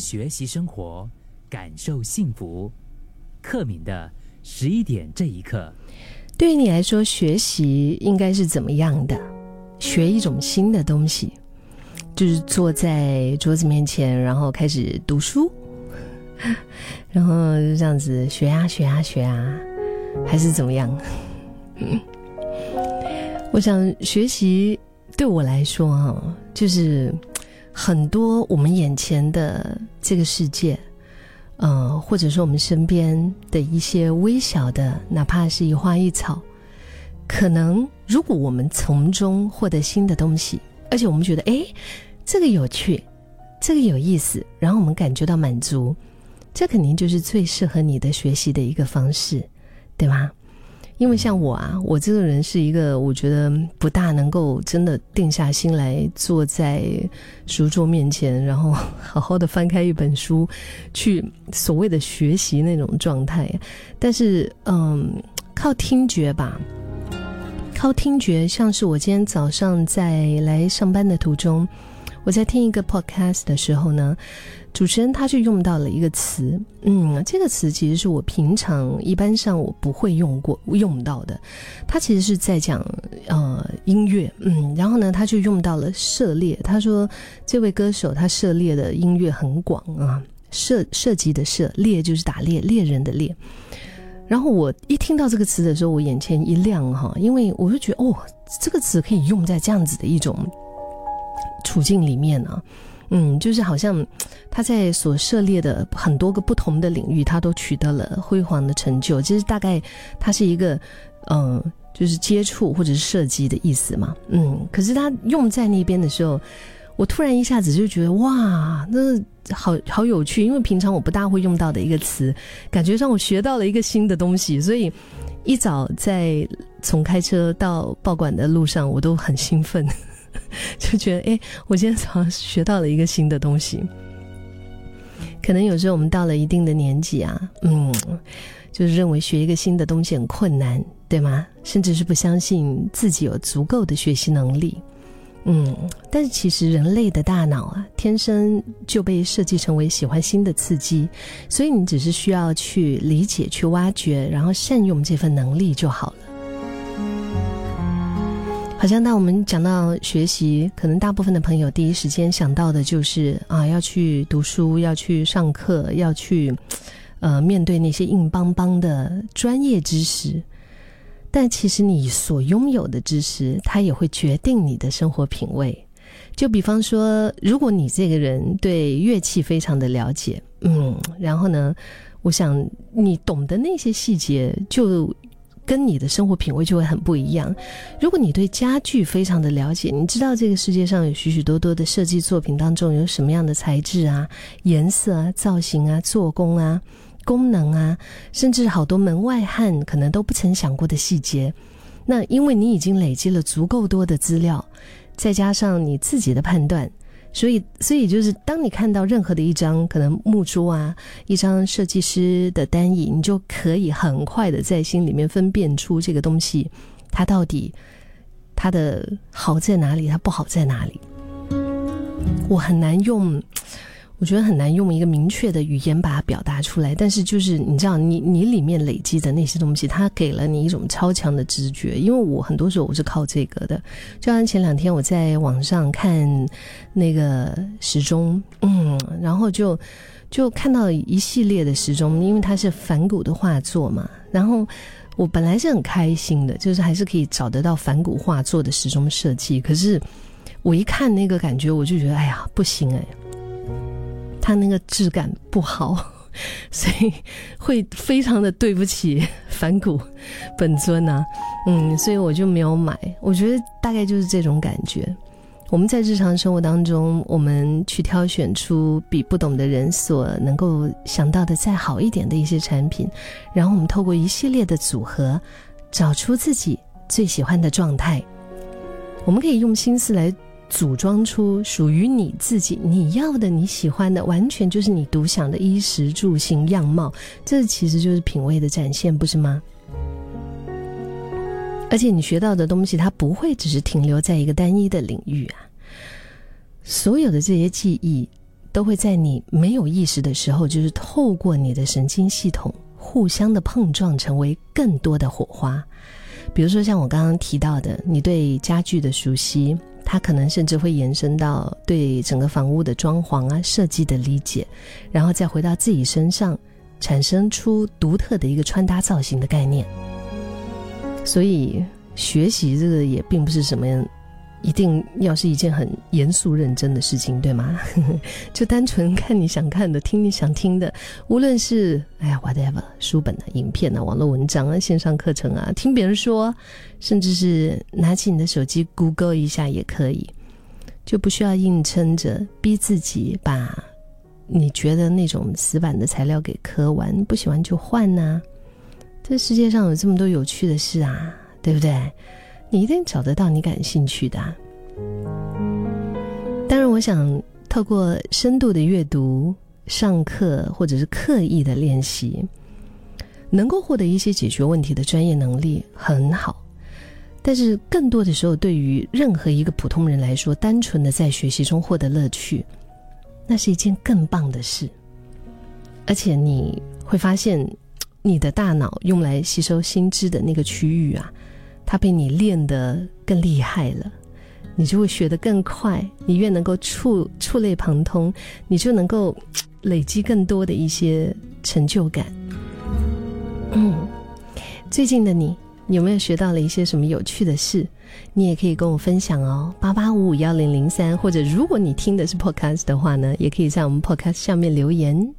学习生活，感受幸福。克敏的十一点这一刻，对于你来说，学习应该是怎么样的？学一种新的东西，就是坐在桌子面前，然后开始读书，然后就这样子学啊学啊学啊，还是怎么样？我想学习对我来说，哈，就是很多我们眼前的这个世界，呃，或者说我们身边的一些微小的，哪怕是一花一草，可能如果我们从中获得新的东西，而且我们觉得，哎，这个有趣，这个有意思，然后我们感觉到满足，这肯定就是最适合你的学习的一个方式，对吗？因为像我啊，我这个人是一个我觉得不大能够真的定下心来坐在书桌面前，然后好好的翻开一本书，去所谓的学习那种状态。但是，嗯，靠听觉吧，靠听觉，像是我今天早上在来上班的途中，我在听一个 podcast 的时候呢。主持人他就用到了一个词，嗯，这个词其实是我平常一般上我不会用过用到的，他其实是在讲呃音乐，嗯，然后呢他就用到了涉猎，他说这位歌手他涉猎的音乐很广啊，涉涉及的涉猎就是打猎猎人的猎，然后我一听到这个词的时候，我眼前一亮哈，因为我就觉得哦，这个词可以用在这样子的一种处境里面呢。嗯，就是好像他在所涉猎的很多个不同的领域，他都取得了辉煌的成就。其实大概他是一个，嗯，就是接触或者是涉及的意思嘛。嗯，可是他用在那边的时候，我突然一下子就觉得哇，那好好有趣，因为平常我不大会用到的一个词，感觉让我学到了一个新的东西。所以一早在从开车到报馆的路上，我都很兴奋。就觉得，哎，我今天早上学到了一个新的东西。可能有时候我们到了一定的年纪啊，嗯，就是认为学一个新的东西很困难，对吗？甚至是不相信自己有足够的学习能力。嗯，但是其实人类的大脑啊，天生就被设计成为喜欢新的刺激，所以你只是需要去理解、去挖掘，然后善用这份能力就好了。好像当我们讲到学习，可能大部分的朋友第一时间想到的就是啊，要去读书，要去上课，要去，呃，面对那些硬邦邦的专业知识。但其实你所拥有的知识，它也会决定你的生活品味。就比方说，如果你这个人对乐器非常的了解，嗯，然后呢，我想你懂得那些细节就。跟你的生活品味就会很不一样。如果你对家具非常的了解，你知道这个世界上有许许多多的设计作品当中有什么样的材质啊、颜色啊、造型啊、做工啊、功能啊，甚至好多门外汉可能都不曾想过的细节。那因为你已经累积了足够多的资料，再加上你自己的判断。所以，所以就是，当你看到任何的一张可能木桌啊，一张设计师的单椅，你就可以很快的在心里面分辨出这个东西，它到底它的好在哪里，它不好在哪里。我很难用。我觉得很难用一个明确的语言把它表达出来，但是就是你知道，你你里面累积的那些东西，它给了你一种超强的直觉。因为我很多时候我是靠这个的，就像前两天我在网上看那个时钟，嗯，然后就就看到一系列的时钟，因为它是反古的画作嘛，然后我本来是很开心的，就是还是可以找得到反古画作的时钟设计，可是我一看那个感觉，我就觉得哎呀，不行哎。它那个质感不好，所以会非常的对不起反骨本尊啊，嗯，所以我就没有买。我觉得大概就是这种感觉。我们在日常生活当中，我们去挑选出比不懂的人所能够想到的再好一点的一些产品，然后我们透过一系列的组合，找出自己最喜欢的状态。我们可以用心思来。组装出属于你自己、你要的、你喜欢的，完全就是你独享的衣食住行样貌。这其实就是品味的展现，不是吗？而且你学到的东西，它不会只是停留在一个单一的领域啊。所有的这些记忆，都会在你没有意识的时候，就是透过你的神经系统互相的碰撞，成为更多的火花。比如说像我刚刚提到的，你对家具的熟悉，它可能甚至会延伸到对整个房屋的装潢啊设计的理解，然后再回到自己身上，产生出独特的一个穿搭造型的概念。所以学习这个也并不是什么。一定要是一件很严肃认真的事情，对吗？就单纯看你想看的，听你想听的，无论是哎呀 whatever 书本啊、影片啊、网络文章啊、线上课程啊，听别人说，甚至是拿起你的手机 Google 一下也可以，就不需要硬撑着逼自己把你觉得那种死板的材料给磕完，不喜欢就换呐。这世界上有这么多有趣的事啊，对不对？你一定找得到你感兴趣的。当然，我想透过深度的阅读、上课或者是刻意的练习，能够获得一些解决问题的专业能力很好。但是，更多的时候，对于任何一个普通人来说，单纯的在学习中获得乐趣，那是一件更棒的事。而且，你会发现，你的大脑用来吸收新知的那个区域啊。它被你练得更厉害了，你就会学得更快。你越能够触触类旁通，你就能够累积更多的一些成就感。嗯，最近的你有没有学到了一些什么有趣的事？你也可以跟我分享哦，八八五五幺零零三，或者如果你听的是 Podcast 的话呢，也可以在我们 Podcast 下面留言。